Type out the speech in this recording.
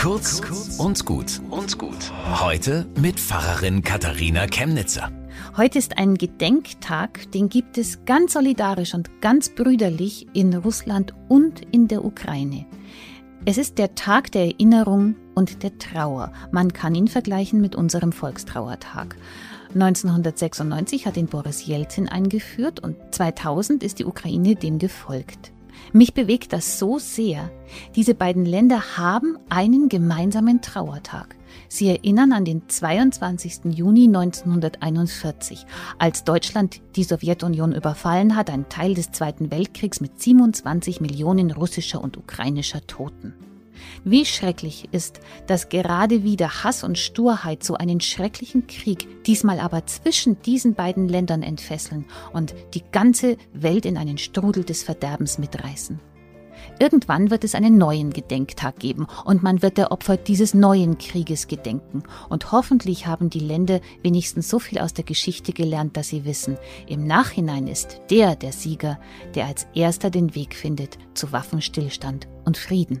Kurz und gut und gut. Heute mit Pfarrerin Katharina Chemnitzer. Heute ist ein Gedenktag, den gibt es ganz solidarisch und ganz brüderlich in Russland und in der Ukraine. Es ist der Tag der Erinnerung und der Trauer. Man kann ihn vergleichen mit unserem Volkstrauertag. 1996 hat ihn Boris Jelzin eingeführt und 2000 ist die Ukraine dem gefolgt. Mich bewegt das so sehr. Diese beiden Länder haben einen gemeinsamen Trauertag. Sie erinnern an den 22. Juni 1941, als Deutschland die Sowjetunion überfallen hat, ein Teil des Zweiten Weltkriegs mit 27 Millionen russischer und ukrainischer Toten. Wie schrecklich ist, dass gerade wieder Hass und Sturheit so einen schrecklichen Krieg, diesmal aber zwischen diesen beiden Ländern entfesseln und die ganze Welt in einen Strudel des Verderbens mitreißen. Irgendwann wird es einen neuen Gedenktag geben und man wird der Opfer dieses neuen Krieges gedenken. Und hoffentlich haben die Länder wenigstens so viel aus der Geschichte gelernt, dass sie wissen, im Nachhinein ist der der Sieger, der als erster den Weg findet zu Waffenstillstand und Frieden.